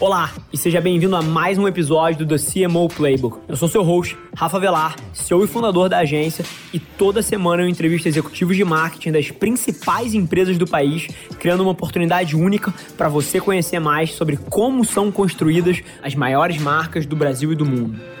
Olá e seja bem-vindo a mais um episódio do The CMO Playbook. Eu sou seu host, Rafa Velar, CEO e fundador da agência, e toda semana eu entrevisto executivos de marketing das principais empresas do país, criando uma oportunidade única para você conhecer mais sobre como são construídas as maiores marcas do Brasil e do mundo.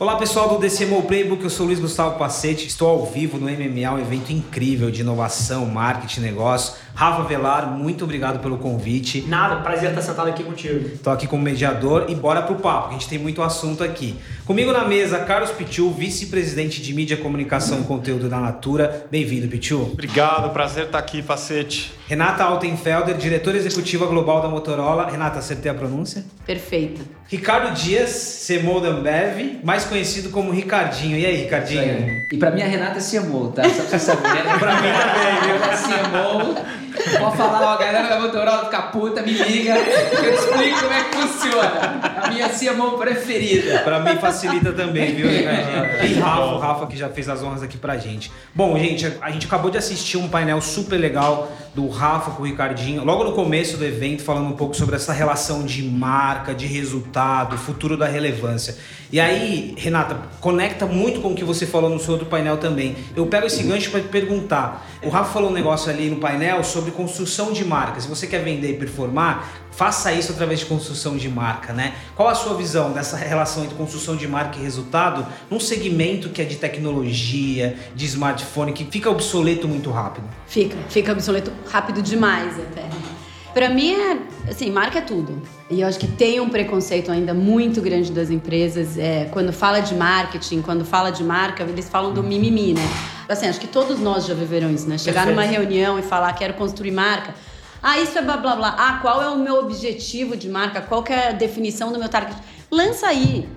Olá pessoal do DCMO Playbook, eu sou Luiz Gustavo Pacete, estou ao vivo no MMA, um evento incrível de inovação, marketing, negócio. Rafa Velar, muito obrigado pelo convite. Nada, prazer estar sentado aqui contigo. Estou aqui como mediador e bora pro papo, a gente tem muito assunto aqui. Comigo na mesa, Carlos Pichu, vice-presidente de mídia, comunicação e conteúdo da Natura. Bem-vindo, Pichu. Obrigado, prazer estar aqui, Pacete. Renata Altenfelder, diretora executiva global da Motorola. Renata, acertei a pronúncia? Perfeita. Ricardo Dias, CMO da Ambev, mais conhecido como Ricardinho. E aí, Ricardinho? E pra mim a Renata é CMO, tá? Só pra saber. pra mim também, viu? CMO. Pode falar, ó, a galera da Motorola fica puta, me liga, que eu te explico como é que funciona. A minha CMO preferida. Pra mim facilita também, viu? E Rafa, o Rafa que já fez as honras aqui pra gente. Bom, gente, a gente acabou de assistir um painel super legal do Rafa com o Ricardinho, logo no começo do evento, falando um pouco sobre essa relação de marca, de resultado, futuro da relevância. E aí, Renata, conecta muito com o que você falou no seu outro painel também. Eu pego esse gancho para te perguntar. O Rafa falou um negócio ali no painel sobre construção de marca. Se você quer vender e performar, faça isso através de construção de marca, né? Qual a sua visão dessa relação entre construção de marca e resultado num segmento que é de tecnologia, de smartphone, que fica obsoleto muito rápido? Fica, fica obsoleto rápido demais até. Para mim, é, assim, marca é tudo. E eu acho que tem um preconceito ainda muito grande das empresas. É, quando fala de marketing, quando fala de marca, eles falam do mimimi, né? Assim, acho que todos nós já viveram isso, né? Chegar Perfeito. numa reunião e falar, quero construir marca. Ah, isso é blá blá blá. Ah, qual é o meu objetivo de marca? Qual é a definição do meu target? Lança aí.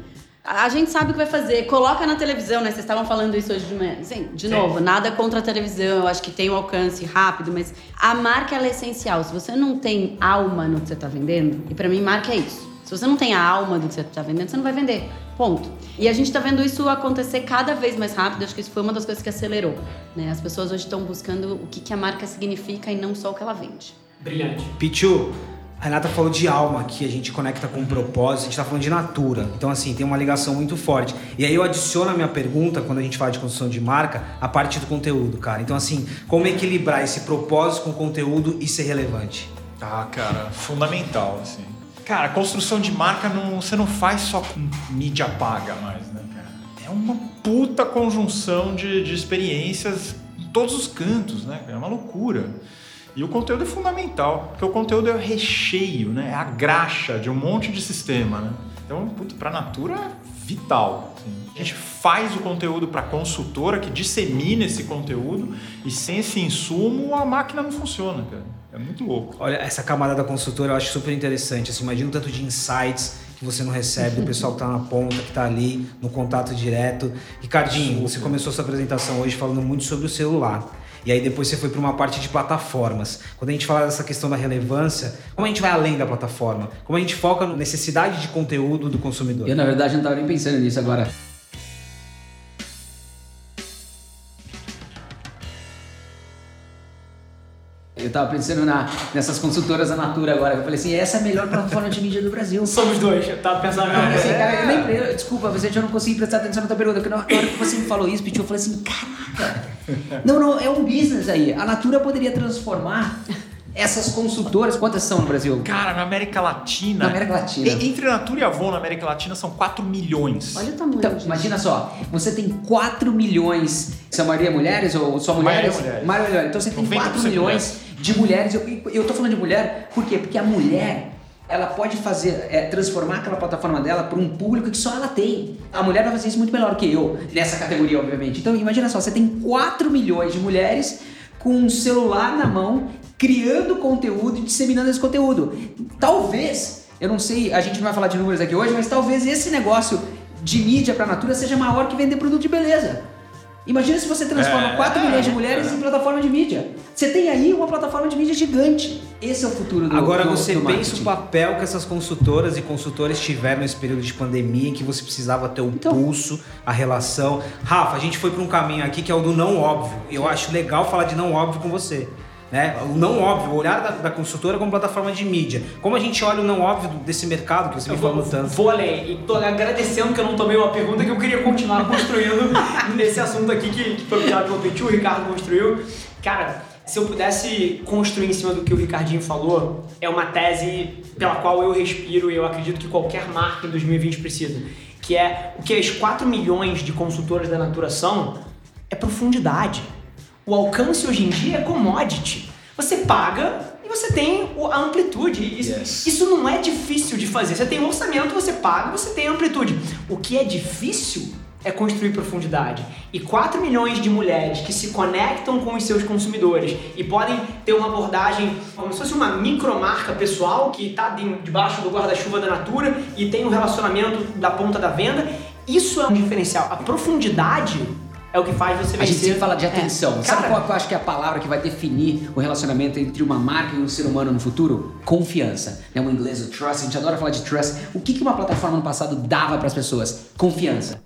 A gente sabe o que vai fazer. Coloca na televisão, né? Vocês estavam falando isso hoje de manhã. Sim, de Sim. novo, nada contra a televisão. Eu acho que tem um alcance rápido, mas a marca é essencial. Se você não tem alma no que você está vendendo, e para mim, marca é isso. Se você não tem a alma do que você está vendendo, você não vai vender. Ponto. E a gente está vendo isso acontecer cada vez mais rápido. Acho que isso foi uma das coisas que acelerou. Né? As pessoas hoje estão buscando o que, que a marca significa e não só o que ela vende. Brilhante. Pichu, a Renata falou de alma, que a gente conecta com um propósito, a gente está falando de natura. Então, assim, tem uma ligação muito forte. E aí eu adiciono a minha pergunta, quando a gente fala de construção de marca, a parte do conteúdo, cara. Então, assim, como equilibrar esse propósito com o conteúdo e ser relevante? Ah, cara, fundamental, assim. Cara, construção de marca não, você não faz só com mídia paga mais, né, cara? É uma puta conjunção de, de experiências em todos os cantos, né? É uma loucura. E o conteúdo é fundamental, porque o conteúdo é o recheio, né? é a graxa de um monte de sistema. Né? Então, para a Natura é vital. Assim. A gente faz o conteúdo para a consultora que dissemina esse conteúdo e sem esse insumo a máquina não funciona, cara. É muito louco. Olha, essa camada da consultora eu acho super interessante. Assim, imagina o tanto de insights que você não recebe, do pessoal que está na ponta, que está ali no contato direto. Ricardinho, você começou sua apresentação hoje falando muito sobre o celular. E aí depois você foi para uma parte de plataformas. Quando a gente fala dessa questão da relevância, como a gente vai além da plataforma? Como a gente foca na necessidade de conteúdo do consumidor? Eu, na verdade, não estava nem pensando nisso agora. Eu tava pensando na, nessas consultoras da Natura agora. Eu falei assim, essa é a melhor plataforma de mídia do Brasil. Somos dois, eu tava pensando na assim, cara, eu lembrei, desculpa, você já não consegui prestar atenção na tua pergunta, porque na hora que você me falou isso, eu falei assim, caraca, não, não, é um business aí. A Natura poderia transformar essas consultoras, quantas são no Brasil? Cara, na América Latina. Na América Latina. Entre a Natura e a Avon na América Latina são 4 milhões. Olha o tamanho. Então, imagina só, você tem 4 milhões. São maioria mulheres ou só mulheres? Maioria mulheres. Maioria, então você tem 4 milhões mulheres. de mulheres. Eu, eu tô falando de mulher, por quê? Porque a mulher ela pode fazer, é, transformar aquela plataforma dela para um público que só ela tem. A mulher vai fazer isso muito melhor que eu, nessa categoria, obviamente. Então, imagina só, você tem 4 milhões de mulheres com um celular na mão, criando conteúdo e disseminando esse conteúdo. Talvez, eu não sei, a gente não vai falar de números aqui hoje, mas talvez esse negócio de mídia para a Natura seja maior que vender produto de beleza. Imagina se você transforma É, 4 é, milhões de mulheres é. em plataforma de mídia. Você tem aí uma plataforma de mídia gigante. Esse é o futuro do Agora do, você do pensa o papel que essas consultoras e consultores tiveram nesse período de pandemia em que você precisava ter o Então. pulso, a relação. Rafa, a gente foi para um caminho aqui que é o do não óbvio. Eu acho legal falar de não óbvio com você. Né? O não óbvio, o olhar da, da consultora como plataforma de mídia. Como a gente olha o não óbvio desse mercado que você me Eu vou, falou tanto. vou além. E tô agradecendo que eu não tomei uma pergunta que eu queria continuar construindo nesse assunto aqui que, que foi puxado pelo Petit, o Ricardo construiu. Cara, se eu pudesse construir em cima do que o Ricardinho falou, é uma tese pela qual eu respiro e eu acredito que qualquer marca em 2020 precisa. Que é o que as 4 milhões de consultoras da Natura são, é profundidade. O alcance hoje em dia é commodity. Você paga e você tem a amplitude. Isso, Yes. isso não é difícil de fazer. Você tem um orçamento, você paga, você tem amplitude. O que é difícil é construir profundidade. E 4 milhões de mulheres que se conectam com os seus consumidores e podem ter uma abordagem como se fosse uma micromarca pessoal que está debaixo do guarda-chuva da Natura e tem um relacionamento da ponta da venda. Isso é um diferencial. A profundidade é o que faz você vencer. A gente sempre fala de atenção. Sabe Cara- qual que eu acho que é a palavra que vai definir o relacionamento entre uma marca e um ser humano no futuro? Confiança. É um inglês, o trust. A gente adora falar de trust. O que que uma plataforma no passado dava para as pessoas? Confiança.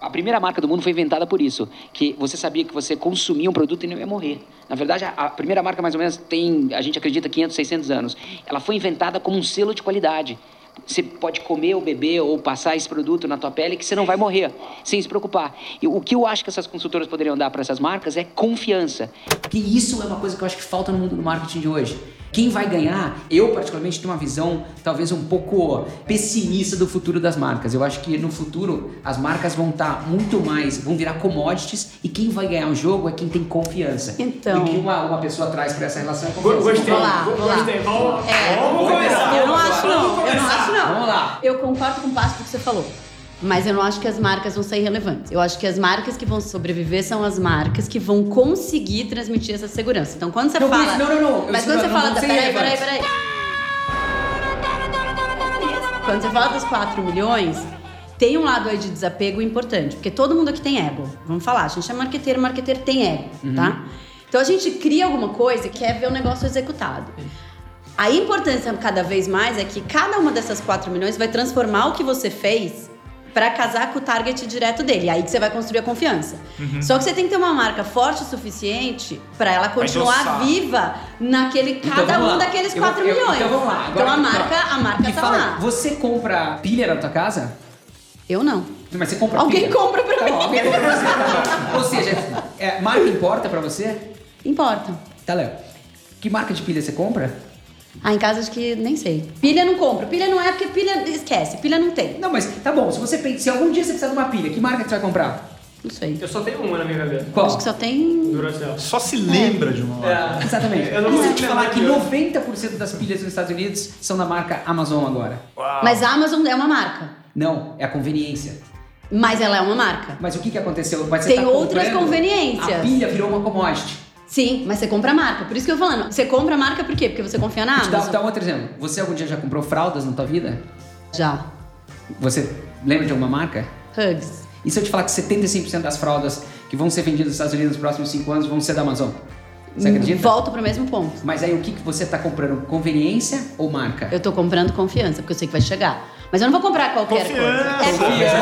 A primeira marca do mundo foi inventada por isso, que você sabia que você consumia um produto e não ia morrer. Na verdade, a, a primeira marca mais ou menos tem, a gente acredita, 500, 600 anos. Ela foi inventada como um selo de qualidade. Você pode comer ou beber ou passar esse produto na tua pele que você não vai morrer, sem se preocupar. E o que eu acho que essas consultoras poderiam dar para essas marcas é confiança. Porque isso é uma coisa que eu acho que falta no mundo do marketing de hoje. Quem vai ganhar, eu particularmente tenho uma visão talvez um pouco pessimista do futuro das marcas. Eu acho que no futuro as marcas vão estar muito mais, vão virar commodities e quem vai ganhar o jogo é quem tem confiança. Então. E o que uma, uma pessoa traz para essa relação é confiança. Gostei. Vamos lá, vamos lá. Gostei. Vamos, É. vamos começar. Eu não acho não, eu não acho não. Vamos lá. Eu concordo com parte do que você falou. Mas eu não acho que as marcas vão ser irrelevantes. Eu acho que as marcas que vão sobreviver são as marcas que vão conseguir transmitir essa segurança. Então, quando você Não, fala. não, não, não. Eu Mas sei, quando você fala. Da, peraí, peraí, peraí. Quando você fala dos 4 milhões, tem um lado aí de desapego importante. Porque todo mundo aqui tem ego. Vamos falar, a gente é marqueteiro, marqueteiro tem ego, Uhum. tá? Então a gente cria alguma coisa e quer ver o negócio executado. A importância cada vez mais é que cada uma dessas 4 milhões vai transformar o que você fez pra casar com o target direto dele. Aí que você vai construir a confiança. Só que você tem que ter uma marca forte o suficiente pra ela continuar viva naquele Então, cada vamos um lá. daqueles Eu 4 vou- eu- milhões. Então vamos lá. então a Agora, marca, a marca Me tá fala, lá. Você compra pilha na tua casa? Eu não. Mas você compra Alguém pilha? compra pra Tá mim. bom, alguém compra pra você. tá. Ou seja, é, marca importa pra você? Importa. Tá, Léo. Que marca de pilha você compra? Ah, em casa acho que nem sei. Pilha não compra. Pilha não é porque pilha esquece. Pilha não tem. Não, mas tá bom. Se você pensa, se algum dia você precisar de uma pilha, que marca que você vai comprar? Não sei. Eu só tenho uma na minha gaveta. Qual? Acho que só tem. Duracell. Só se lembra de uma marca. É. Exatamente. Eu não consigo te falar que de outra. 90% das pilhas nos Estados Unidos são da marca Amazon agora? Mas a Amazon é uma marca. Não, é a conveniência. Mas ela é uma marca. Mas o que, que aconteceu? Mas você Tem tá outras conveniências. A pilha virou uma commodity. Sim, mas você compra a marca. Por isso que eu tô falando. Você compra a marca por quê? Porque você confia na Vou te dar, Amazon. dar um outro exemplo. Você algum dia já comprou fraldas na tua vida? Já. Você lembra de alguma marca? Hugs. E se eu te falar que 75% das fraldas que vão ser vendidas nos Estados Unidos nos próximos 5 anos vão ser da Amazon? Você acredita? Volto pro mesmo ponto. Mas aí o que, que você tá comprando? Conveniência ou marca? Eu tô comprando confiança, porque eu sei que vai chegar. Mas eu não vou comprar qualquer Confiança. coisa. É confiança.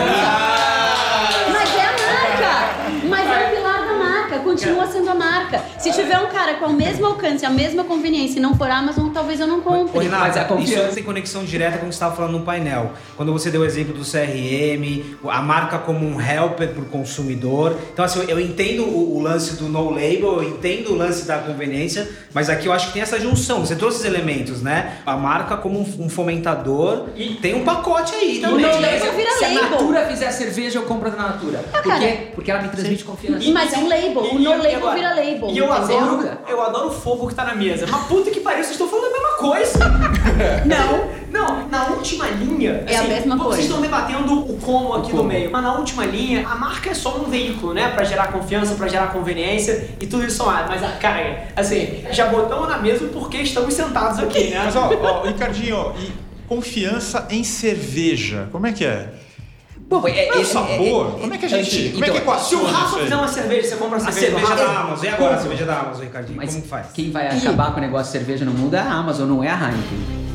Mas é a marca. Mas é o pilar da marca. Continua sendo a marca. Se tiver um cara com o mesmo alcance, a mesma conveniência e não for Amazon, talvez eu não Ô, compre. Renato, Mas a confiança- isso tem conexão direta com o que você estava falando no painel. Quando você deu o exemplo do CRM, a marca como um helper para o consumidor. Então, assim, eu, entendo o, o lance do no label, eu entendo o lance da conveniência, mas aqui eu acho que tem essa junção. Você trouxe esses elementos, né? A marca como um, um fomentador E- tem um pacote aí Então, também. não, label vira Se a label. Natura fizer cerveja, eu compro da Natura. Por cara. quê? Porque ela me transmite confiança. Mas é um label. O E- no e label agora? vira label. E eu adoro, eu adoro o fogo que tá na mesa. Mas puta que pariu, vocês estão falando a mesma coisa. não, não, na última linha. É a mesma Vocês coisa. estão debatendo o como aqui como. no meio. Mas na última linha, a marca é só um veículo, né? Pra gerar confiança, pra gerar conveniência e tudo isso somado. Mas, cara, assim, já botamos na mesa o porquê estamos sentados aqui, né? Mas ó, ó, Ricardinho, ó, e confiança em cerveja. Como é que é? Bom, é, Não, esse- sabor? é- Como é que a é- gente. então, como é que equaciona Se o Rafa isso aí? fizer uma cerveja, você compra a A cerveja, do cerveja Rafa? da Amazon. E agora a cerveja da Amazon, Ricardinho? Mas Como que faz? quem vai acabar com o negócio de cerveja no mundo é a Amazon, não é a Heineken.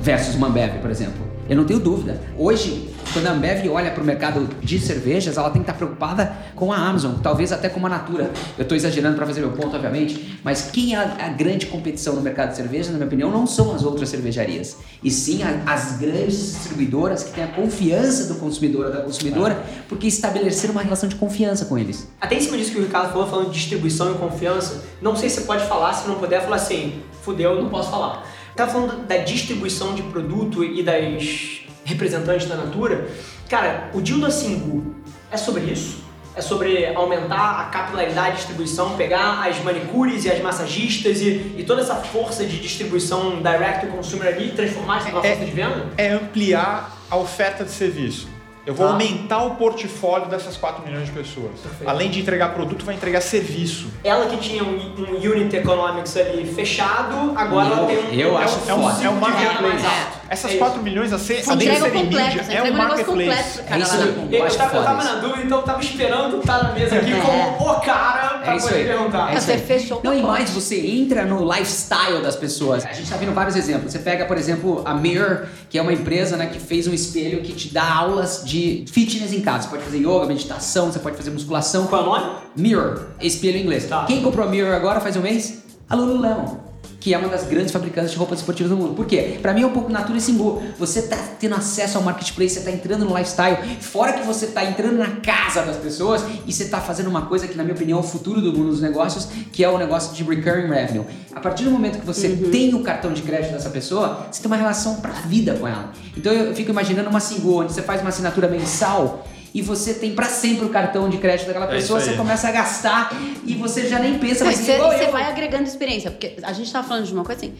Versus uma Ambev, por exemplo. Eu não tenho dúvida. Hoje, quando a Ambev olha para o mercado de cervejas, ela tem que estar preocupada com a Amazon, talvez até com a Natura. Eu estou exagerando para fazer meu ponto, obviamente, mas quem é a, grande competição no mercado de cerveja, na minha opinião, não são as outras cervejarias, e sim as grandes distribuidoras que têm a confiança do consumidor ou da consumidora, porque estabeleceram uma relação de confiança com eles. Até em cima disso que o Ricardo falou, falando de distribuição e confiança, não sei se você pode falar, se não puder, falar assim, fudeu, não posso falar. Tá falando da distribuição de produto e das representantes da Natura. Cara, o deal da Singu é sobre isso? É sobre aumentar a capilaridade de distribuição, pegar as manicures e as massagistas e, e toda essa força de distribuição direct to consumer ali e transformar isso numa É- força de venda? É ampliar a oferta de serviço. Eu vou Tá. aumentar o portfólio dessas 4 milhões de pessoas. Perfeito. Além de entregar produto, vai entregar serviço. Ela que tinha um, um unit economics ali fechado, agora ela tem um. eu é acho um É um, é um marketplace. mais alto. Essas É 4 milhões, a ser, de entrega completo, mídia, é um completo marketplace. pro cara É isso aí. Eu, tava, eu tava na dúvida, então eu tava esperando estar na mesa aqui É. como o cara pra É poder aí. perguntar. É isso Você aí. fechou Não, e mais, você entra no lifestyle das pessoas. A gente tá vendo vários exemplos. Você pega, por exemplo, a Mirror, que é uma empresa né, que fez um espelho que te dá aulas de fitness em casa. Você pode fazer yoga, meditação, você pode fazer musculação. Qual é o nome? Mirror, espelho em inglês. Tá. Quem comprou a Mirror agora faz um mês? A Lululemon. Que é uma das grandes fabricantes de roupas esportivas do mundo. Por quê? Pra mim é um pouco Natura e Singu. Você tá tendo acesso ao marketplace, você tá entrando no lifestyle. Fora que você tá entrando na casa das pessoas e você tá fazendo uma coisa que, na minha opinião, é o futuro do mundo dos negócios, que é o negócio de recurring revenue. A partir do momento que você tem o cartão de crédito dessa pessoa, você tem uma relação pra vida com ela. Então eu fico imaginando uma Singu, onde você faz uma assinatura mensal e você tem pra sempre o cartão de crédito daquela É pessoa, aí. você começa a gastar e você já nem pensa mais em você, igual e você eu. vai agregando experiência, porque a gente tava falando de uma coisa assim,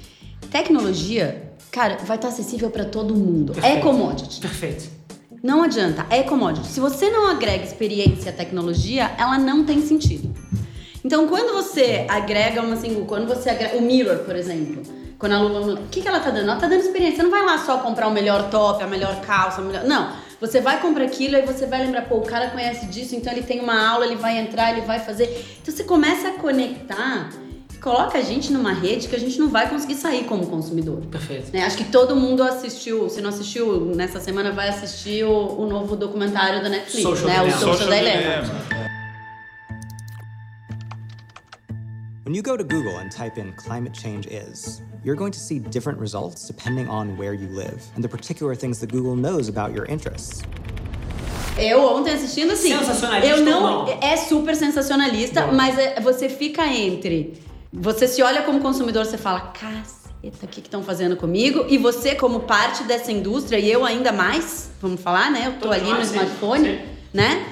tecnologia, cara, vai estar acessível pra todo mundo. É Perfeito. commodity. Perfeito. Não adianta, é commodity. Se você não agrega experiência à tecnologia, ela não tem sentido. Então, quando você agrega uma single, quando você agrega o Mirror, por exemplo, quando a Lula, o que, que ela tá dando? Ela tá dando experiência. Você não vai lá só comprar o melhor top, a melhor calça, a melhor. Não. Você vai comprar aquilo e você vai lembrar, pô, o cara conhece disso, então ele tem uma aula, ele vai entrar, ele vai fazer. Então você começa a conectar, coloca a gente numa rede que a gente não vai conseguir sair como consumidor. Perfeito. Né, Acho que todo mundo assistiu, se não assistiu nessa semana, vai assistir o, o novo documentário da Netflix, Social né? O. Social, Social Dilemma. Dilemma. When you go to Google and type in climate change is, you're going to see different results depending on where you live and the particular things that Google knows about your interests. Eu ontem assistindo assim. Sensacionalista Eu não, ou não? É super sensacionalista, Bom. mas é- você fica entre. Você se olha como consumidor, você fala, caceta, o que estão fazendo comigo? E você, como parte dessa indústria, e eu ainda mais, vamos falar, né? Eu tô Todos ali no smartphone, sim. né?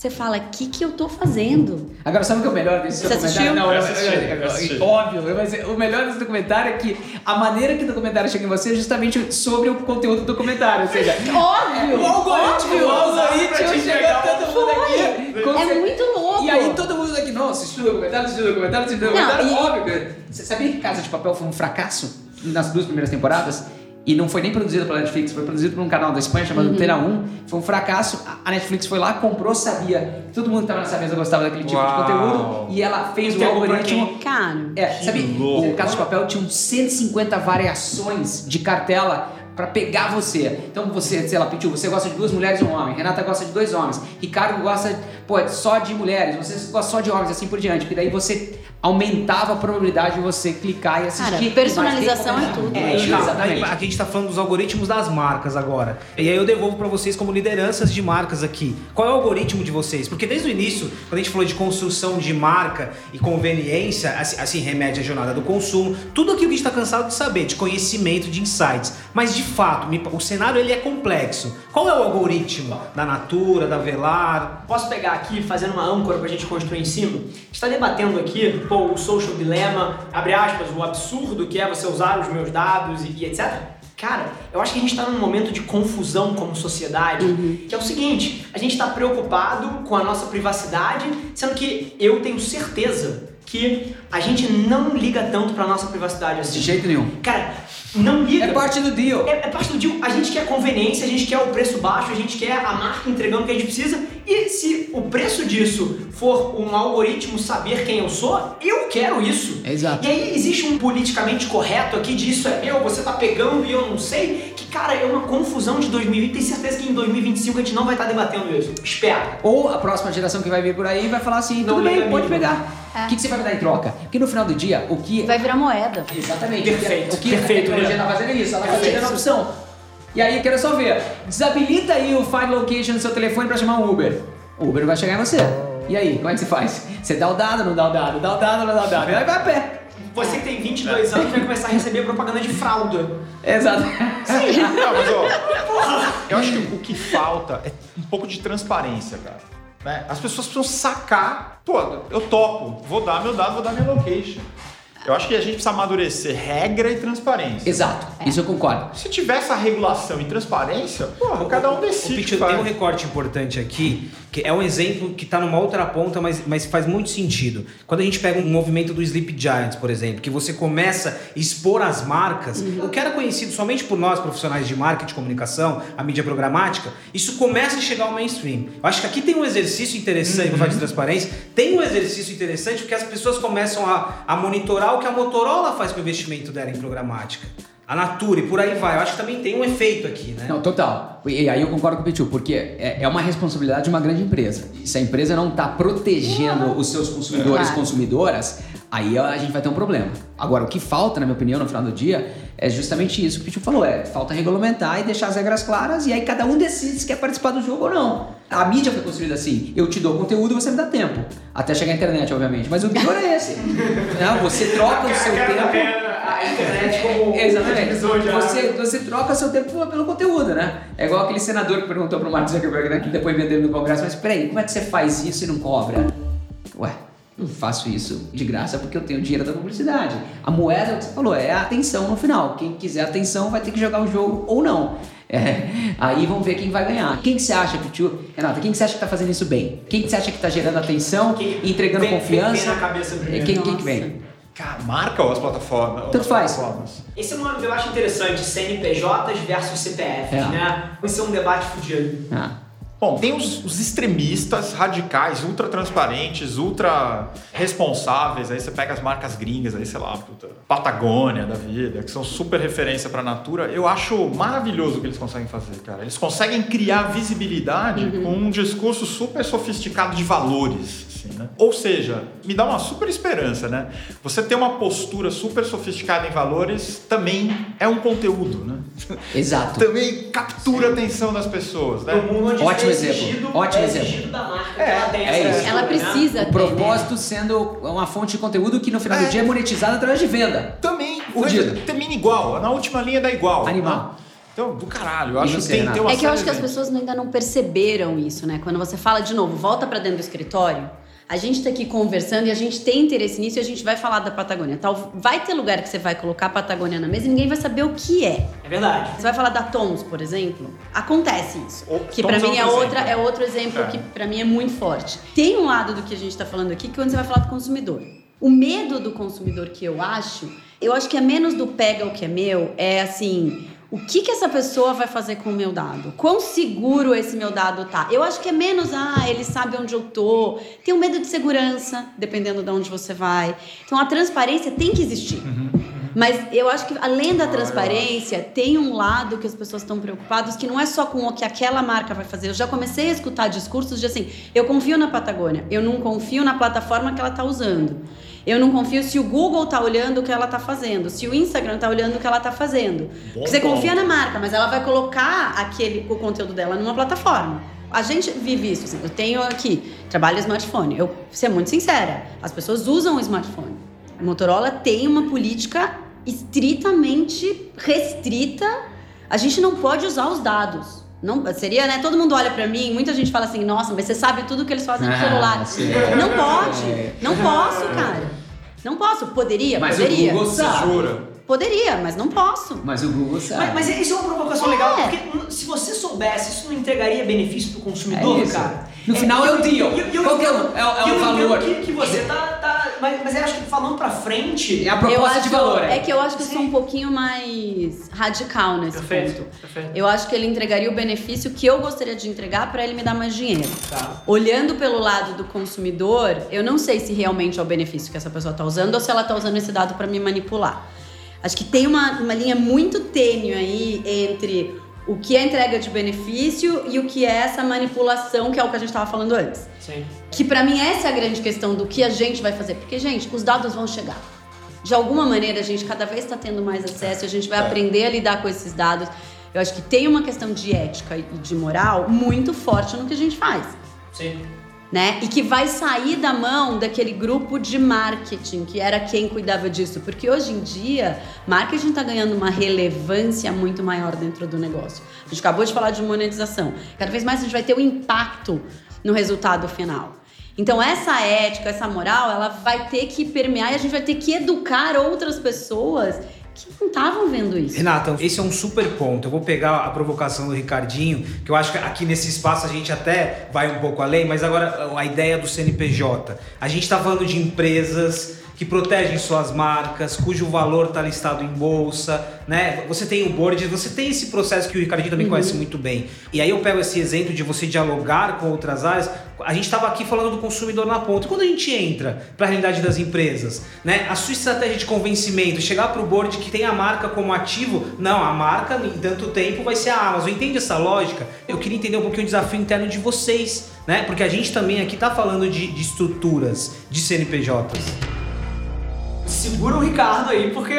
Você fala, o que, que eu tô fazendo? Agora, sabe o que é o melhor desse Você documentário? assistiu? Não, eu, assisti, eu- óbvio, mas o melhor desse documentário é que a maneira que o documentário chega em você é justamente sobre o conteúdo do documentário, ou seja, Óbvio! o algoritmo, o algoritmo chegou todo mundo aqui. É você- muito louco! E aí todo mundo aqui, não, assistiu o documentário, assistiu o documentário, assistiu o Não, documentário, e- óbvio. cara. Você sabia que Casa de Papel foi um fracasso nas duas primeiras temporadas? E não foi nem produzido pela Netflix, foi produzido por um canal da Espanha chamado Antena 1. Foi um fracasso. A- Netflix foi lá, comprou, sabia. que Todo mundo que estava nessa mesa gostava daquele tipo Uau. de conteúdo. E ela fez o algoritmo. Cara, É, sabe, louco. o Casa de Papel tinha uns 150 variações de cartela pra pegar você. Então você, sei lá, Pichu, você gosta de duas mulheres e um homem, Renata gosta de dois homens, Ricardo gosta, pô, só de mulheres, você gosta só de homens, assim por diante, porque daí você aumentava a probabilidade de você clicar e assistir. Cara, personalização é tudo. É, exatamente. Aqui a gente tá falando dos algoritmos das marcas agora. E aí eu devolvo pra vocês como lideranças de marcas aqui. Qual é o algoritmo de vocês? Porque desde o início, quando a gente falou de construção de marca e conveniência, assim, assim remete à jornada do consumo, tudo aquilo que a gente tá cansado de saber, de conhecimento, de insights. Mas de fato, o cenário ele é complexo. Qual é o algoritmo da Natura, da Velar? Posso pegar aqui, fazendo uma âncora pra gente construir em cima? A gente está debatendo aqui, pô, o social dilema, abre aspas, o absurdo que é você usar os meus dados e, e etc. Cara, eu acho que a gente está num momento de confusão como sociedade, que é o seguinte, a gente está preocupado com a nossa privacidade, sendo que eu tenho certeza que a gente não liga tanto pra nossa privacidade assim. De jeito nenhum. Cara, não liga. É parte do deal. É, é parte do deal. A gente quer conveniência, a gente quer o preço baixo, a gente quer a marca entregando o que a gente precisa. E se o preço disso for um algoritmo saber quem eu sou, eu quero isso. Exato. E aí existe um politicamente correto aqui de isso é meu, você tá pegando e eu não sei. Cara, é uma confusão de 2020. Tenho certeza que em 2025 a gente não vai estar debatendo isso. Espera. Ou a próxima geração que vai vir por aí vai falar assim, Não tudo bem, pode pegar. O É. que, que você vai me dar em troca? Porque no final do dia, o que Vai virar moeda. Exatamente. Perfeito, O que perfeito, a tecnologia Leandro. está fazendo é isso, ela está dando a opção. E aí, eu quero só ver, desabilita aí o Find Location no seu telefone para chamar um Uber. O Uber vai chegar em você. E aí, como é que você faz? Você dá o dado, não dá o dado, dá o dado, não dá o dado. E aí vai a pé. Você que tem 22 anos vai começar a receber propaganda de fralda. Exato. Não, mas ó, eu acho que o que falta é um pouco de transparência, cara. Né? As pessoas precisam sacar, pô, eu topo, vou dar meu dado, vou dar minha location. Eu acho que a gente precisa amadurecer regra e transparência. Exato, isso eu concordo. Se tiver essa regulação e transparência, porra, cada um O decide. o que Pichu, tem um recorte importante aqui, que é um exemplo que está numa outra ponta, mas, mas faz muito sentido. Quando a gente pega um movimento do Sleep Giants, por exemplo, que você começa a expor as marcas, o que era conhecido somente por nós, profissionais de marketing, de comunicação, a mídia programática, isso começa a chegar ao mainstream. Eu acho que aqui tem um exercício interessante, vou falar de transparência, tem um exercício interessante porque as pessoas começam a, a monitorar o que a Motorola faz com o investimento dela em programática. A Natura e por aí vai. Eu acho que também tem um efeito aqui, né? Não, total. E aí eu concordo com o Pichu, porque é, é uma responsabilidade de uma grande empresa. E se a empresa não está protegendo os seus consumidores e Claro. consumidoras, aí a gente vai ter um problema. Agora, o que falta, na minha opinião, no final do dia, é justamente isso que o Pichu falou. É, falta regulamentar e deixar as regras claras e aí cada um decide se quer participar do jogo ou não. A mídia foi construída assim. Eu te dou conteúdo, você me dá tempo. Até chegar a internet, obviamente. Mas o pior é esse. Não, você troca o seu tempo... A internet como Exatamente. divisor de Você, você troca seu tempo pelo- conteúdo, né? É igual aquele senador que perguntou pro Mark Zuckerberg, né? Que depois vendeu no Congresso, mas peraí, como é que você faz isso e não cobra? Ué, eu faço isso de graça porque eu tenho dinheiro da publicidade. A moeda, é o que você falou, é a atenção no final. Quem quiser atenção vai ter que jogar o jogo ou não. É, aí vamos ver quem vai ganhar. Quem que você acha, Pichu? Renata, quem que você acha que tá fazendo isso bem? Quem que você acha que tá gerando atenção, Quem entregando vem- confiança? vem na cabeça primeiro? Quem, quem que vem? Cara, marca ou as plataformas? Tanto faz. plataformas? Esse é um eu acho interessante, CNPJs versus CPFs, É. né? Vai ser um debate fudido. Ah. Bom, tem os, os extremistas radicais, ultra transparentes, ultra responsáveis. Aí você pega as marcas gringas, aí sei lá, puta, Patagônia da vida, que são super referência pra natura. Eu acho maravilhoso o que eles conseguem fazer, cara. Eles conseguem criar visibilidade com um discurso super sofisticado de valores. Assim, né? Ou seja, me dá uma super esperança, né? Você ter uma postura super sofisticada em valores também é um conteúdo, né? Exato. também captura a atenção das pessoas, né? Mundo onde Ótimo é exemplo, exigido, ótimo é exemplo. da marca É, que ela tem é isso. Ela né? precisa O ter, propósito sendo uma fonte de conteúdo que no final do É. dia é monetizada através de venda. Também, Fudido. coisa- termina igual, na última linha dá igual. Animal. né? Então, do caralho, eu acho que você, tem, tem uma É que eu acho que as pessoas ainda não perceberam isso, né? Quando você fala de novo, volta pra dentro do escritório, a gente tá aqui conversando e a gente tem interesse nisso e a gente vai falar da Patagônia. Tal, vai ter lugar que você vai colocar a Patagônia na mesa e ninguém vai saber o que é. É verdade. Você vai falar da Tons, por exemplo? Acontece isso. O- que pra é mim é, outro outra, exemplo. é outro exemplo É. que pra mim é muito forte. Tem um lado do que a gente tá falando aqui que quando você vai falar do consumidor. O medo do consumidor que eu acho, eu acho que é menos do pega o que é meu, é assim, o que que essa pessoa vai fazer com o meu dado? Quão seguro esse meu dado tá? Eu acho que é menos, ah, ele sabe onde eu tô. Tem um medo de segurança, dependendo de onde você vai. Então a transparência tem que existir. Mas eu acho que além da transparência, tem um lado que as pessoas estão preocupadas que não é só com o que aquela marca vai fazer. Eu já comecei a escutar discursos de assim, eu confio na Patagônia, eu não confio na plataforma que ela está usando. Eu não confio se o Google tá olhando o que ela tá fazendo, se o Instagram tá olhando o que ela tá fazendo. Porque você ponto. confia na marca, mas ela vai colocar aquele o conteúdo dela numa plataforma. A gente vive isso. assim, eu tenho aqui, trabalho smartphone. Eu vou ser muito sincera, as pessoas usam o smartphone. A Motorola tem uma política estritamente restrita. A gente não pode usar os dados. Não, seria, né? Todo mundo olha pra mim, muita gente fala assim, nossa, mas você sabe tudo que eles fazem no Ah, celular. sim. Não pode. Não posso, cara. Não posso. Poderia, Mas o poderia. Google Você sabe. jura? Poderia, mas não posso. Mas o Google sabe. Mas, mas isso é uma provocação É. legal, porque hum, se você soubesse, isso não entregaria benefício pro consumidor, É cara. No final é o deal. E- e eu Qual que é o- é o- é o eu valor? Que, que você tá, tá mas, mas eu acho que falando pra frente. É a Eu proposta acho, de valor. é que eu acho que eu sou um pouquinho mais radical nesse Perfeito, ponto. perfeito. Eu acho que ele entregaria o benefício que eu gostaria de entregar para ele me dar mais dinheiro. Tá. Olhando pelo lado do consumidor, eu não sei se realmente é o benefício que essa pessoa está usando ou se ela está usando esse dado para me manipular. Acho que tem uma, uma linha muito tênue aí entre o que é entrega de benefício e o que é essa manipulação, que é o que a gente estava falando antes. Sim. Que pra mim essa é a grande questão do que a gente vai fazer. Porque, gente, os dados vão chegar. De alguma maneira, a gente cada vez está tendo mais acesso, a gente vai aprender a lidar com esses dados. Eu acho que tem uma questão de ética e de moral muito forte no que a gente faz. Sim. Né? E que vai sair da mão daquele grupo de marketing, que era quem cuidava disso. Porque hoje em dia, marketing está ganhando uma relevância muito maior dentro do negócio. A gente acabou de falar de monetização. Cada vez mais a gente vai ter um impacto no resultado final. Então, essa ética, essa moral, ela vai ter que permear e a gente vai ter que educar outras pessoas que não estavam vendo isso. Renata, esse é um super ponto. Eu vou pegar a provocação do Ricardinho, que eu acho que aqui nesse espaço a gente até vai um pouco além, mas agora a ideia do CNPJ. A gente está falando de empresas que protegem suas marcas, cujo valor está listado em bolsa, né? Você tem o board, você tem esse processo que o Ricardinho também conhece muito bem. E aí eu pego esse exemplo de você dialogar com outras áreas. A gente estava aqui falando do consumidor na ponta. E quando a gente entra para a realidade das empresas, né? A sua estratégia de convencimento, chegar para o board que tem a marca como ativo, não, a marca em tanto tempo vai ser a Amazon. Entende essa lógica? Eu queria entender um pouquinho o desafio interno de vocês, né? Porque a gente também aqui está falando de, de estruturas, de CNPJs. Segura o Ricardo aí, porque,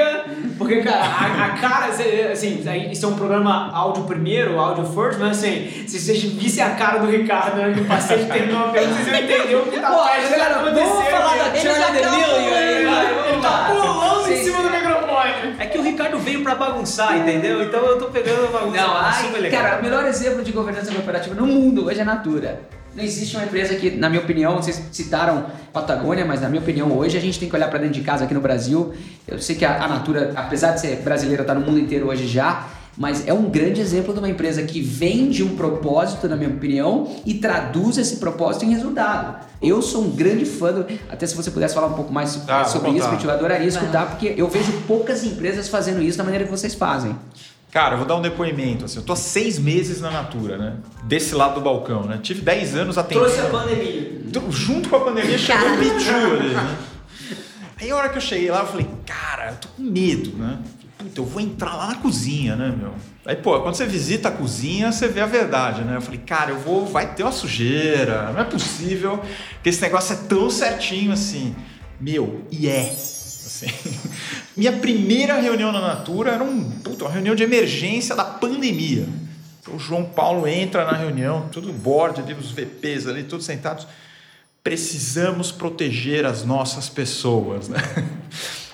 porque cara, a, a cara, assim, isso é um programa áudio primeiro, áudio first, mas assim, se vocês vissem a cara do Ricardo né, no passeio terminou a vocês iam entender o que tá Pô, cara, vamos falar da Ele Charlie tá D'Amelio aí, Ele tá pulando em cima do microfone. É que o Ricardo veio para bagunçar, entendeu? Então eu tô pegando a bagunça. Não, é ai, super legal. cara, o melhor exemplo de governança corporativa no mundo hoje é a Natura. Não existe uma empresa que, na minha opinião, vocês citaram Patagônia, mas na minha opinião, hoje a gente tem que olhar para dentro de casa aqui no Brasil. Eu sei que a, a Natura, apesar de ser brasileira, está no mundo inteiro hoje já, mas é um grande exemplo de uma empresa que vende um propósito, na minha opinião, e traduz esse propósito em resultado. Eu sou um grande fã, do, até se você pudesse falar um pouco mais Ah, sobre isso. Pitu, eu adoraria escutar, porque eu vejo poucas empresas fazendo isso da maneira que vocês fazem. Cara, eu vou dar um depoimento. Assim, eu tô há seis meses na Natura, né? Desse lado do balcão, né? Tive 10 anos atendendo. Trouxe a pandemia. Então, Junto com a pandemia chegou o Pichu ali, né? Aí a hora que eu cheguei lá, eu falei, cara, eu tô com medo, né? Puta, eu vou entrar lá na cozinha, né, meu? Aí, pô, quando você visita a cozinha, você vê a verdade, né? Eu falei, cara, eu vou, vai ter uma sujeira, não é possível que esse negócio é tão certinho assim. Meu, e é. Assim. Minha primeira reunião na Natura era um, puta, uma reunião de emergência da pandemia. O João Paulo entra na reunião, tudo board ali, os VPs ali, todos sentados. Precisamos proteger as nossas pessoas, né?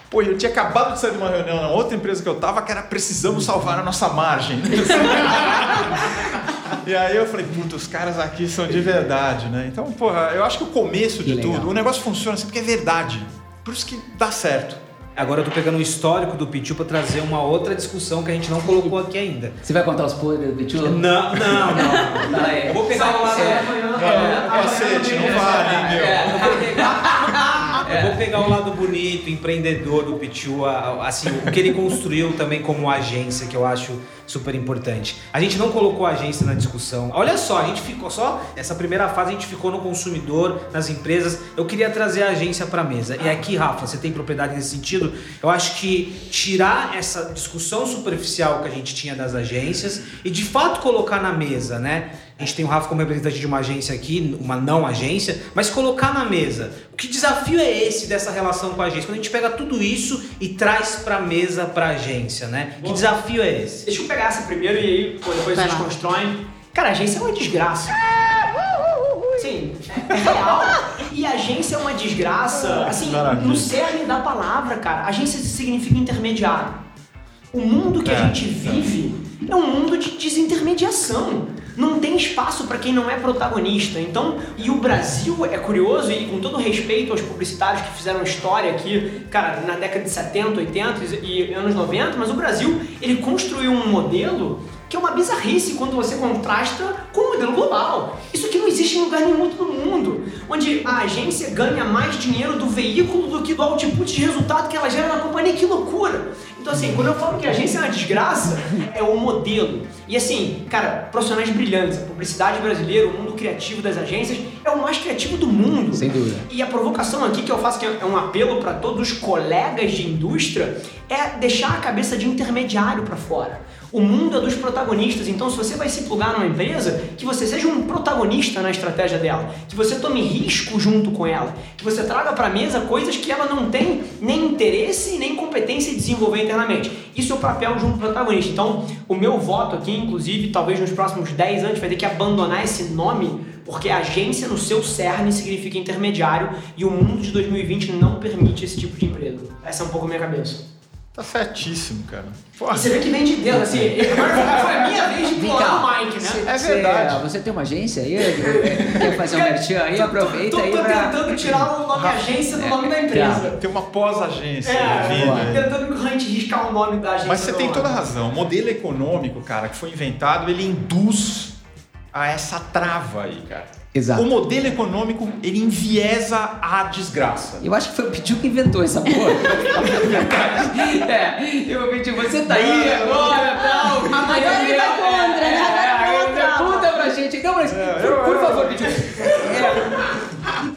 Pô, eu tinha acabado de sair de uma reunião na outra empresa que eu tava, que era precisamos salvar a nossa margem. e aí eu falei, puta, os caras aqui são de verdade, né? Então, porra, eu acho que o começo de Que legal. tudo, o negócio funciona assim porque é verdade. Por isso que dá certo. Agora eu tô pegando o histórico do Pichu para trazer uma outra discussão que a gente não colocou aqui ainda. Você vai contar os podres do Pichu? Não, não, não. Não, é. Eu vou pegar o lado. É. Não, cacete, não vale, hein, meu? É. Eu vou pegar, eu vou pegar o lado bonito, empreendedor do Pichu, assim, o que ele construiu também como agência, que eu acho super importante. A gente não colocou a agência na discussão. Olha só, a gente ficou só essa primeira fase a gente ficou no consumidor, nas empresas. Eu queria trazer a agência para mesa. E aqui, Rafa, você tem propriedade nesse sentido? Eu acho que tirar essa discussão superficial que a gente tinha das agências e de fato colocar na mesa, né? A gente tem o Rafa como representante de uma agência aqui, uma não agência, mas colocar na mesa. Que desafio é esse dessa relação com a agência? Quando a gente pega tudo isso e traz pra mesa pra agência, né? Que desafio é esse? Deixa eu pegar essa primeiro e aí pô, depois vocês constroem. Cara, a agência é uma desgraça. Sim, é real. E agência é uma desgraça, assim, Maravilha. no cerne da palavra, cara. Agência significa intermediário. O mundo que a É, gente vive é um mundo de desintermediação. Não tem espaço para quem não é protagonista. Então, e o Brasil é curioso, e com todo respeito aos publicitários que fizeram história aqui, cara, na década de 70, 80 e anos 90, mas o Brasil, ele construiu um modelo que é uma bizarrice quando você contrasta com o modelo global. Isso aqui não existe em lugar nenhum outro do mundo. Onde a agência ganha mais dinheiro do veículo do que do output de resultado que ela gera na companhia. Que loucura! Então, assim, quando eu falo que a agência é uma desgraça, é o modelo. E assim, cara, profissionais brilhantes, a publicidade brasileira, o mundo criativo das agências é o mais criativo do mundo. Sem dúvida. E a provocação aqui que eu faço, que é um apelo para todos os colegas de indústria, é deixar a cabeça de intermediário para fora. O mundo é dos protagonistas, então se você vai se plugar numa empresa, que você seja um protagonista na estratégia dela, que você tome risco junto com ela, que você traga para a mesa coisas que ela não tem nem interesse nem competência em desenvolver internamente. Isso é o papel de um protagonista. Então, o meu voto aqui, inclusive, talvez nos próximos 10 anos, vai ter que abandonar esse nome, porque agência no seu cerne significa intermediário e o mundo de 2020 não permite esse tipo de empresa. Essa é um pouco a minha cabeça. Tá certíssimo, cara. E você vê que vem de dentro, assim, agora foi a minha vez de pular o Mike, né? É Você- verdade. Você tem uma agência aí? Quer fazer um merchan aí? Aproveita tô, aí tô pra... tentando tirar o nome agência do nome da empresa. Tem uma pós-agência. É, Vini. tô tentando riscar o nome da agência. Mas você tem toda a razão. O modelo econômico, cara, que foi inventado, ele induz a essa trava aí, cara. Exato. O modelo econômico, ele enviesa a desgraça. Eu acho que foi o Pitiu que inventou essa porra. é, eu pedi, você tá aí agora, tal. Agora ele vai contra, né? Agora É, contra. Conta pra gente. Então, mas, por, por favor, Pitiu. É,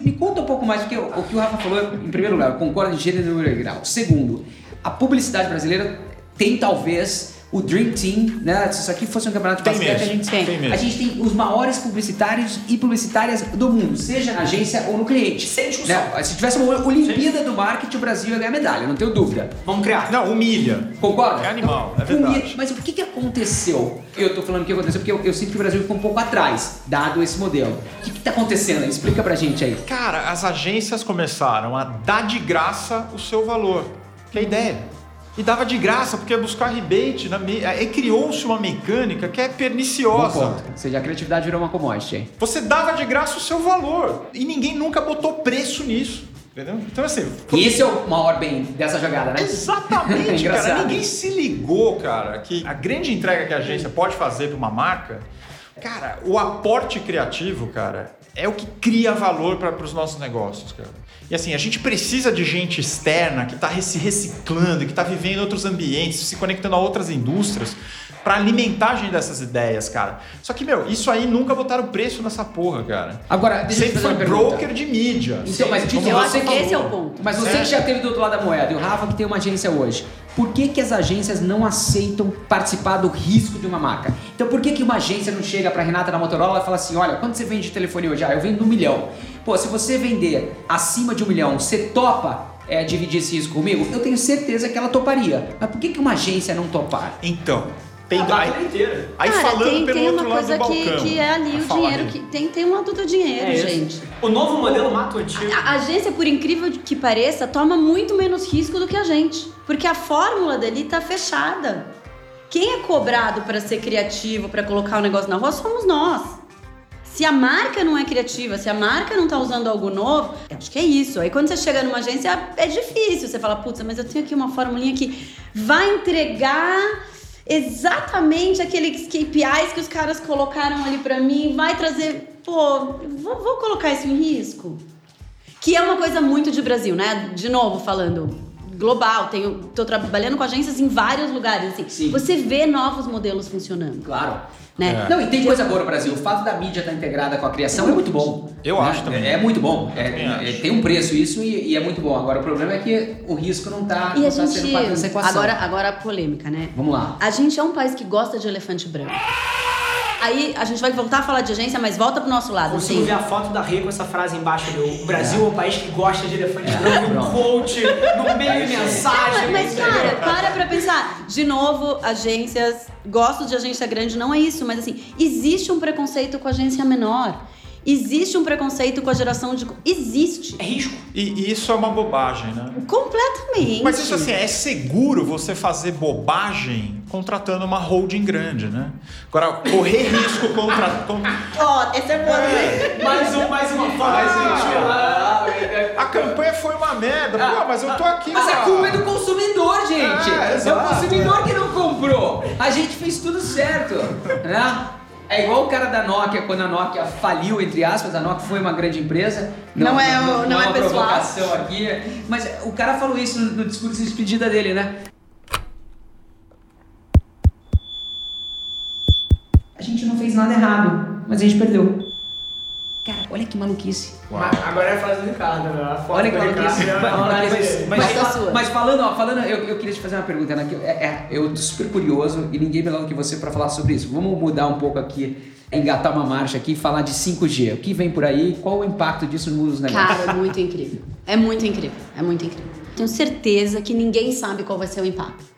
me conta um pouco mais, porque o, o que o Rafa falou, em primeiro lugar, eu concordo em gênero e e grau. Segundo, a publicidade brasileira tem talvez o Dream Team, né? Se isso aqui fosse um campeonato de Tem basquete, mesmo, a gente tem mesmo. A gente tem os maiores publicitários e publicitárias do mundo, seja na agência ou no cliente. Sem discussão. Né? Se tivesse uma Olimpíada do marketing, o Brasil ia ganhar medalha, não tenho dúvida. Vamos criar. Não, humilha. Concorda? É animal, é Então, verdade. Mas o que, que aconteceu? Eu tô falando o que aconteceu porque eu, eu sinto que o Brasil ficou um pouco atrás, dado esse modelo. O que, que tá acontecendo? Explica pra gente aí. Cara, as agências começaram a dar de graça o seu valor. Que é a ideia. E dava de graça, porque ia buscar rebate. Na me... Aí criou-se uma mecânica que é Bom perniciosa. ponto. Ou seja, a criatividade virou uma commodity aí. Você dava de graça o seu valor. E ninguém nunca botou preço nisso. Entendeu? Então, assim. E esse é o maior bem dessa jogada, né? Exatamente, cara. Engraçado. Ninguém se ligou, cara, que a grande entrega que a agência pode fazer para uma marca, cara, o aporte criativo, cara, é o que cria valor para os nossos negócios, cara. E assim, a gente precisa de gente externa que está se reciclando, que está vivendo em outros ambientes, se conectando a outras indústrias para alimentar a gente dessas ideias, cara. Só que, meu, isso aí nunca botaram preço nessa porra, cara. Agora, deixa Sempre foi broker de mídia. Então, mas Tito, Eu acho que falou. esse é o ponto. Mas você É. que já teve do outro lado da moeda, e o Rafa que tem uma agência hoje, por que, que as agências não aceitam participar do risco de uma marca? Então por que, que uma agência não chega pra Renata da Motorola e fala assim, olha, quanto você vende de telefone hoje? Ah, eu vendo um milhão. Pô, se você vender acima de um milhão, você topa é, dividir esse risco comigo? Eu tenho certeza que ela toparia. Mas por que, que uma agência não topar? Então, tem a máquina aí, inteira. aí Cara, falando tem, pelo tem outro uma lado coisa do que, balcão. que é ali o dinheiro. Que, tem, tem um lado do dinheiro, É gente. O novo modelo mata o antigo. A agência, por incrível que pareça, toma muito menos risco do que a gente. Porque a fórmula dali tá fechada. Quem é cobrado para ser criativo, para colocar o negócio na rua, somos nós. Se a marca não é criativa, se a marca não tá usando algo novo, eu acho que é isso. Aí quando você chega numa agência, é difícil. Você fala, putz, mas eu tenho aqui uma formulinha que vai entregar exatamente aqueles KPIs que os caras colocaram ali pra mim, vai trazer, pô, vou, vou colocar isso em risco. Que é uma coisa muito de Brasil, né? De novo, falando global, tenho, tô trabalhando com agências em vários lugares, assim. Sim. Você vê novos modelos funcionando, Claro. Né? Não, e tem coisa boa no Brasil. O fato da mídia estar integrada com a criação é muito bom. Eu né? acho também. É, é muito bom. É- é- tem um preço isso e, e é muito bom. Agora o problema é que o risco não está E a sendo gente. parte dessa equação. Agora, agora a polêmica, né? Vamos lá. A gente é um país que gosta de elefante branco. Aí a gente vai voltar a falar de agência, mas volta pro nosso lado. Consigo Assim. ver a foto da Rê com essa frase embaixo do o Brasil é um país que gosta de elefante branco, um coach, no meio de mensagem. Mas, cara, para pra pensar. De novo, agências. Gosto de agência grande, não é isso, mas assim, existe um preconceito com agência menor. Existe um preconceito com a geração de. Existe. É risco. E, e isso é uma bobagem, né? Completamente. Mas isso assim, é seguro você fazer bobagem contratando uma holding grande, né? Agora, correr risco contra. con- Ó, essa é boa. também. Mais, um, mais uma foto. A campanha foi uma merda. Pô, mas eu tô aqui. Mas a culpa é do consumidor, gente. É, É, o exato. consumidor que não comprou. A gente fez tudo certo, né? É igual o cara da Nokia, quando a Nokia faliu, entre aspas, a Nokia foi uma grande empresa. Não é o- não é uma pessoal. provocação aqui. Mas o cara falou isso no, no discurso de despedida dele, né? Gente não fez nada errado, mas a gente perdeu. Cara, olha que maluquice. Mas Agora é a frase do Ricardo, né? A foto Olha que maluquice. É a Mas, falando, ó, falando, eu, eu queria te fazer uma pergunta, né? que eu- é- é, eu tô super curioso e ninguém melhor do que você para falar sobre isso. Vamos mudar um pouco aqui, engatar uma marcha aqui e falar de 5G. O que vem por aí? Qual o impacto disso nos negócios? Cara, é muito incrível. É muito incrível. É muito incrível. Tenho certeza que ninguém sabe qual vai ser o impacto.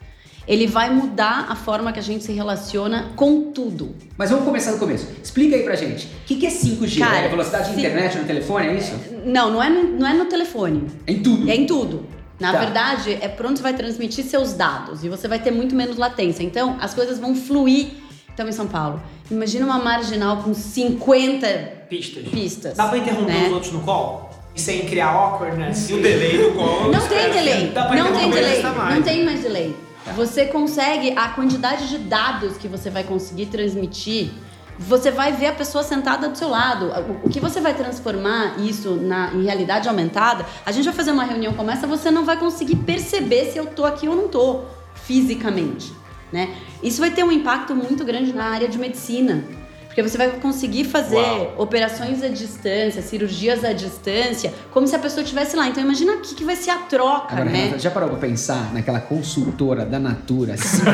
Ele vai mudar a forma que a gente se relaciona com tudo. Mas vamos começar do começo. Explica aí pra gente. O que, que é 5G? Cara, é velocidade de internet no telefone, é isso? Não, não é no, não é no telefone. É em tudo. É em tudo. Na Tá. verdade, é por onde você vai transmitir seus dados e você vai ter muito menos latência. Então, as coisas vão fluir. Então, em São Paulo, imagina uma marginal com 50 Pistas. pistas. Dá pra interromper né? os outros no call? Sem criar awkwardness? E o delay do call. Não tem delay. dá pra Não tem interromper, delay. Não tem mais delay. Você consegue a quantidade de dados que você vai conseguir transmitir. Você vai ver a pessoa sentada do seu lado. O- O que você vai transformar isso na, em realidade aumentada? A gente vai fazer uma reunião como essa, você não vai conseguir perceber se eu tô aqui ou não tô fisicamente, né? Isso vai ter um impacto muito grande na área de medicina. Porque você vai conseguir fazer Uau. operações à distância, cirurgias à distância, como se a pessoa estivesse lá. Então imagina aqui que vai ser a troca, Agora, né? Renata, já parou pra pensar naquela consultora da Natura 5G?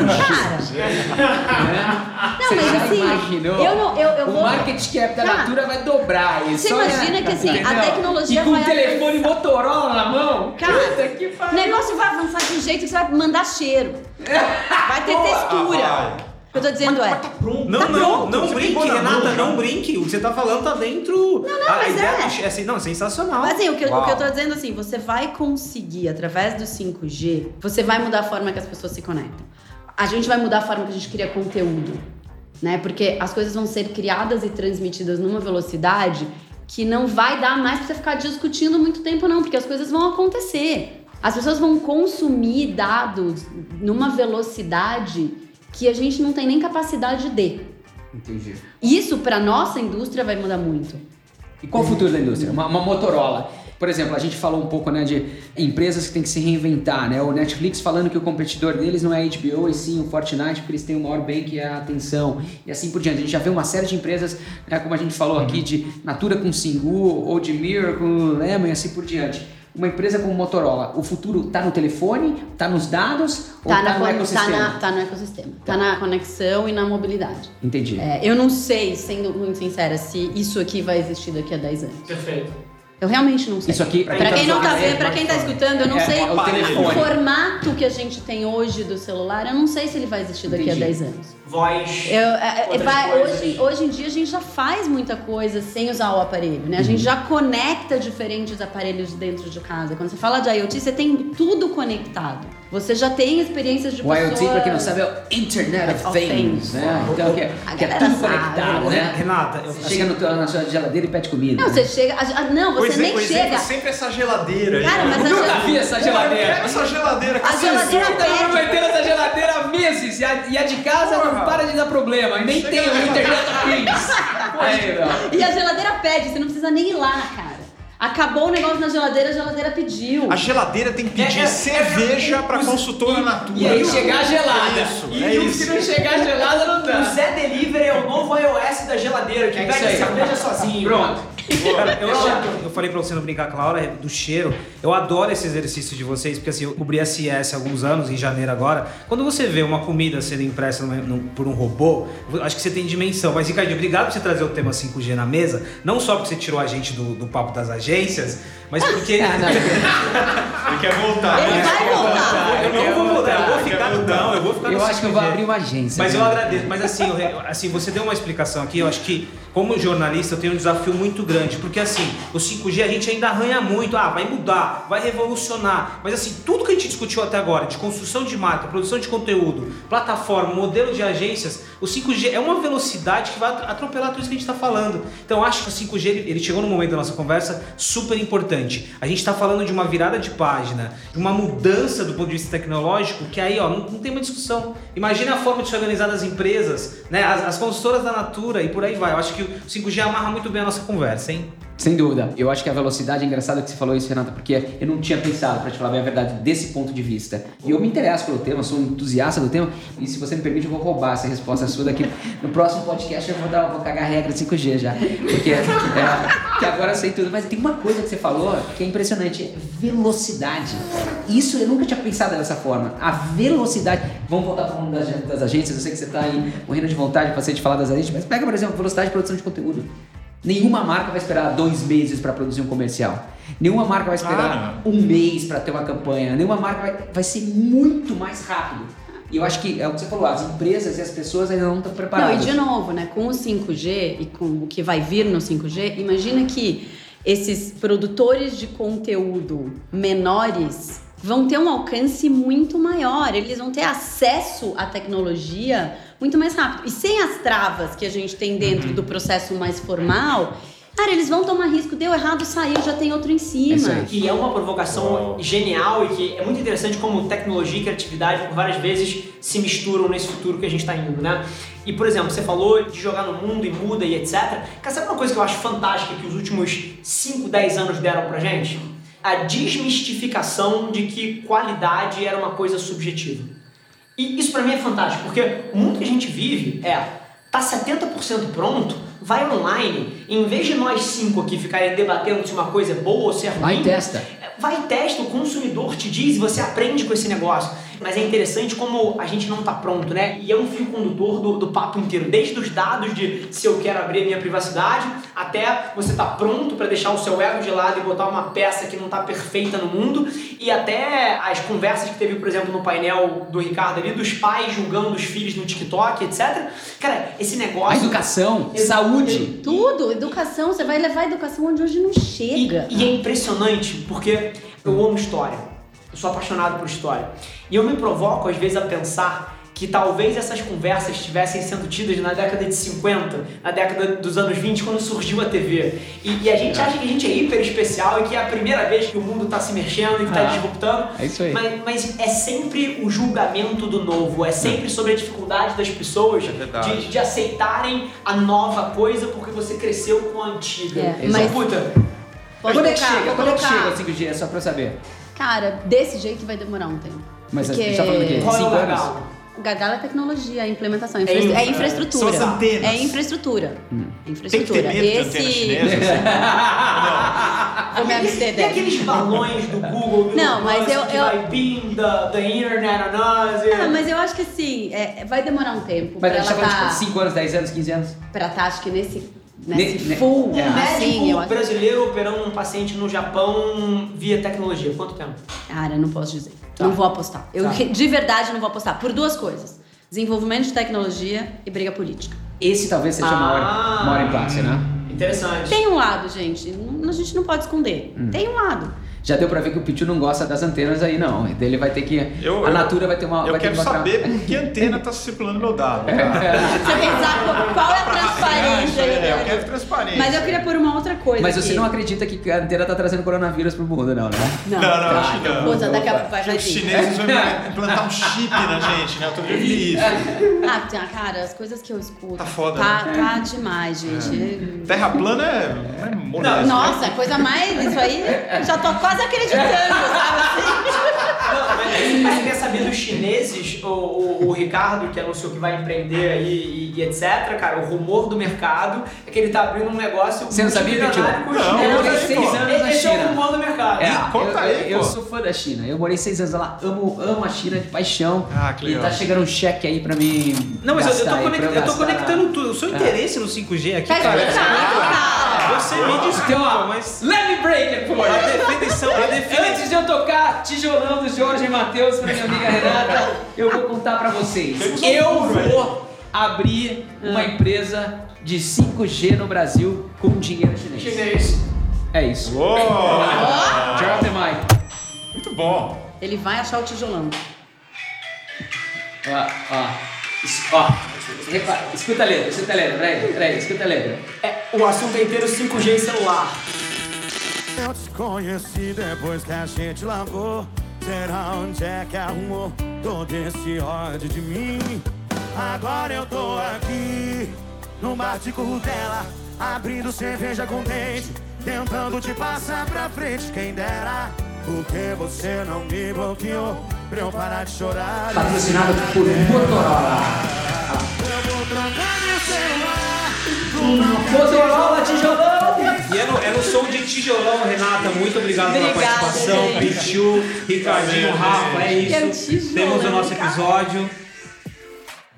Cara, Você mas já assim, imaginou? eu não- eu- eu o vou- market cap da Cara, Natura vai dobrar. e você imagina que, assim, a tecnologia E com vai o telefone Motorola na mão? Cara, Puta que o negócio vai avançar de um jeito que você vai mandar cheiro. Vai ter textura. O que eu tô dizendo é. Não, Tá não, pronto. não Você brinque, Renata, não brinque. O que você tá falando tá dentro. Não, não, a, a mas ideia é. é assim, não, sensacional. Mas assim, o que, eu- o que eu tô dizendo assim, você vai conseguir, através do 5G, você vai mudar a forma que as pessoas se conectam. A gente vai mudar a forma que a gente cria conteúdo, né? Porque as coisas vão ser criadas e transmitidas numa velocidade que não vai dar mais pra você ficar discutindo muito tempo, não, porque as coisas vão acontecer. As pessoas vão consumir dados numa velocidade que a gente não tem nem capacidade de. Entendi. Isso pra nossa indústria vai mudar muito. E qual o futuro da indústria? Uma, uma Motorola. Por exemplo, a gente falou um pouco né, de empresas que têm que se reinventar, né? O Netflix falando que o competidor deles não é a HBO e sim o Fortnite, porque eles têm o maior bem que é a atenção. E assim por diante. A gente já vê uma série de empresas, né, como a gente falou aqui, de Natura com Singu, ou de Mirror com Lemon e assim por diante. Uma empresa como Motorola, o futuro tá no telefone, tá nos dados ou Tá, tá, no con- ecossistema? tá, na, tá no ecossistema. Tá na conexão e na mobilidade. Entendi. É, eu não sei, sendo muito sincera, se isso aqui vai existir daqui a 10 anos. Perfeito. Eu realmente não sei. Isso aqui, pra quem não tá vendo, pra quem tá escutando, eu não É, sei é o o formato que a gente tem hoje do celular, eu não sei se ele vai existir daqui Entendi. a 10 anos. Voz. Eu, é, é, vai- hoje, hoje em dia a gente já faz muita coisa sem usar o aparelho, né? A gente já conecta diferentes aparelhos dentro de casa. Quando você fala de IoT, você tem tudo conectado. Você já tem experiências de O IoT, pessoas... pra quem não sabe, é o Internet of, Of Things, Things. né? Então, que é, A que é tudo sabe. conectado, né? Renata, eu, Você chega no teu- na sua geladeira e pede comida. Não, né? você chega... ah, Não, você Pois é, nem pois é, chega. sempre essa geladeira aí. Cara, mas a Nunca geladeira... vi essa Pô, eu geladeira. quero essa geladeira. A geladeira Tá pede. prometendo essa geladeira há meses e a, e a de casa não para de dar problema. E nem tem o Internet Things. E a geladeira pede, você não precisa nem ir lá, cara. Acabou o negócio na geladeira, a geladeira pediu. A geladeira tem que pedir É, é, cerveja pra consultora Natura. E aí chegar gelada. É isso, e é o isso. se não chegar gelada não O dá. Zé Delivery é o novo iOS da geladeira, que É pega cerveja sozinho. Pronto. Cara, eu, eu falei pra você não brincar com a Laura do cheiro. Eu adoro esse exercício de vocês, porque assim, eu cobri a CS há alguns anos, em janeiro agora. Quando você vê uma comida sendo impressa numa- num- por um robô, acho que você tem dimensão. Mas, Ricardo, obrigado por você trazer o tema 5G na mesa. Não só porque você tirou a gente do, do papo das agências, mas porque. Ah, não. Ele quer voltar. Ele né? vai voltar. eu não vou mudar, eu vou não, eu vou ficar no Eu acho que eu vou 5G. abrir uma agência. Mas eu né? agradeço. Mas assim, eu- assim, você deu uma explicação aqui, eu acho que como jornalista eu tenho um desafio muito grande, porque assim, o 5G a gente ainda arranha muito, ah, vai mudar, vai revolucionar. Mas assim, tudo que a gente discutiu até agora, de construção de marca, produção de conteúdo, plataforma, modelo de agências, o 5G é uma velocidade que vai atropelar tudo isso que a gente está falando. Então eu acho que o 5G ele, ele chegou no momento da nossa conversa super importante. A gente está falando de uma virada de página, de uma mudança do ponto de vista tecnológico, que aí ó, não, Não tem uma discussão. Imagina a forma de se organizar das empresas, né? As, as consultoras da Natura e por aí vai. Eu acho que o 5G amarra muito bem a nossa conversa, hein? Sem dúvida. Eu acho que a velocidade é engraçado que você falou isso, Renata, porque eu não tinha pensado, para te falar bem a verdade, desse ponto de vista. E eu me interesso pelo tema, sou um entusiasta do tema, e se você me permite, eu vou roubar essa resposta sua daqui. No próximo podcast eu vou, dar, vou cagar a regra 5G já. Porque é, que agora eu sei tudo. Mas tem uma coisa que você falou que é impressionante: é velocidade. Isso eu nunca tinha pensado dessa forma. A velocidade. Vamos voltar para mundo das, das agências. Eu sei que você está aí morrendo de vontade para de falar das agências, mas pega, por exemplo, velocidade de produção de conteúdo. Nenhuma marca vai esperar dois meses para produzir um comercial. Nenhuma marca vai esperar ah, um mês para ter uma campanha. Nenhuma marca vai, vai ser muito mais rápido. E eu acho que é o que você falou, as empresas e as pessoas ainda não estão preparadas. Não, e de novo, né, com o 5G e com o que vai vir no 5G, imagina que esses produtores de conteúdo menores vão ter um alcance muito maior, eles vão ter acesso à tecnologia muito mais rápido. E sem as travas que a gente tem dentro uhum. do processo mais formal, Cara, eles vão tomar risco, deu errado, saiu, já tem outro em cima. E é uma provocação genial e que é muito interessante como tecnologia e criatividade por várias vezes se misturam nesse futuro que a gente está indo, né? E, por exemplo, você falou de jogar no mundo e muda e etc. Cara, sabe uma coisa que eu acho fantástica que os últimos 5, 10 anos deram pra gente? A desmistificação de que qualidade era uma coisa subjetiva. E isso para mim é fantástico, porque o mundo que a gente vive é tá 70% pronto, vai online, em vez de nós cinco aqui ficarem debatendo se uma coisa é boa ou se é ruim, vai e testa. Vai e testa, o consumidor te diz e você aprende com esse negócio. Mas é interessante como a gente não está pronto, né? E é um fio condutor do, do papo inteiro, desde os dados de se eu quero abrir a minha privacidade, até você tá pronto para deixar o seu ego de lado e botar uma peça que não está perfeita no mundo, e até as conversas que teve, por exemplo, no painel do Ricardo ali, dos pais julgando os filhos no TikTok, etc. Cara, esse negócio. A educação, saúde. Tudo, educação, você vai levar a educação onde hoje não chega. E, e é impressionante, porque eu amo história. Eu sou apaixonado por história. E eu me provoco, às vezes, a pensar que talvez essas conversas estivessem sendo tidas na década de 50, na década dos anos 20, quando surgiu a TV. E, e a gente é. acha que a gente é hiper especial e que é a primeira vez que o mundo está se mexendo e que está é. disruptando. É isso aí. Mas, mas, é sempre o julgamento do novo, é sempre é. sobre a dificuldade das pessoas é de, de, aceitarem a nova coisa porque você cresceu com a antiga. É. Mas, puta. Quando é que chega? Quando é que chega o 5G? É só pra eu saber. Cara, desse jeito vai demorar um tempo. Mas Porque... a gente tá falando aqui, Qual 5 é anos? O gargalo é tecnologia, a implementação. É, infra... é infraestrutura. São as antenas. É infraestrutura. Hum. infraestrutura. Tem que ter medo Esse... de antena chinesa, assim. Vou me abster Tem aqueles balões do Google, do Não, mas eu, eu... vai beam da, da internet on us. Não, mas eu acho que assim, é, vai demorar um tempo. Mas a gente tá falando tá... de 5 anos, 10 anos, 15 anos? Pra estar, tá, acho que nesse Nesse full, é. assim, médico brasileiro operando um paciente no Japão via tecnologia. Quanto tempo? Cara, não posso dizer. Tá. Não vou apostar. Eu tá. de verdade não vou apostar. Por duas coisas. Desenvolvimento de tecnologia e briga política. Esse talvez seja ah, maior, maior impasse, né? Interessante. Tem um lado, gente. A gente não pode esconder. Hum. Tem um lado já deu pra ver que o Pichu não gosta das antenas aí, não. Ele vai ter que. Eu, a Natura vai ter uma. Eu vai quero ter saber por que antena tá circulando meu dado. Tá? Você pensar qual é a transparência aí. É, eu quero transparência. Mas eu queria pôr uma outra coisa. Mas aqui. você não acredita que a antena tá trazendo coronavírus pro mundo, não, né? Não, não, não, tá. acho que não. Daqui a pouco vai Os chineses vão implantar um chip na gente, né? Eu tô vendo isso. Ah, cara, as coisas que eu escuto. Tá foda. Tá, né? tá demais, gente. É. Terra plana é. é moleza, Nossa, coisa mais. Isso aí. Já tô quase acreditando. Não, mas quer saber dos chineses, o, o, o, Ricardo, que anunciou que vai empreender aí e, e, etc, cara, o rumor do mercado é que ele tá abrindo um negócio Você não sabia, Pichu? Não, eu morei seis anos na Esse China. é o rumor do mercado. É, Conta eu, aí, eu, eu sou fã da China. Eu morei seis anos lá. Amo, amo a China de paixão. Ah, que legal. E tá chegando um cheque aí pra mim Não, mas eu, eu, tô, conect, eu, eu tô conectando tudo. O seu é. interesse no 5G aqui, tá cara... cara. Você me desculpa, mas... Let me break it you. A definição, a definição... Antes de eu tocar Tijolão do Jorge e Matheus pra minha amiga Renata, eu vou contar pra vocês. Eu vou abrir uma empresa de 5G no Brasil com dinheiro chinês. Chinês. É isso. Uou! Drop the mic. Muito bom. Ele vai achar o tijolão. Ó, ó. Ó, escuta a letra, escuta a letra, peraí, peraí, escuta a letra. É, o assunto é inteiro 5G em celular. Eu te conheci depois que a gente lavou. Será onde é que arrumou? todo esse ódio de mim. Agora eu tô aqui, no bar de curtela, abrindo cerveja com dente, tentando te passar pra frente, quem dera. Porque você não me bloqueou pra eu parar de chorar. Patrocinado por Motorola. Eu vou trocar meu celular. Motorola Tijolão! E é no, é no som de tijolão, Renata. Muito obrigado pela Obrigada, participação. gente. Pichu, Ricardinho, Rafa, é É o isso. tijolão, Temos o nosso cara. episódio.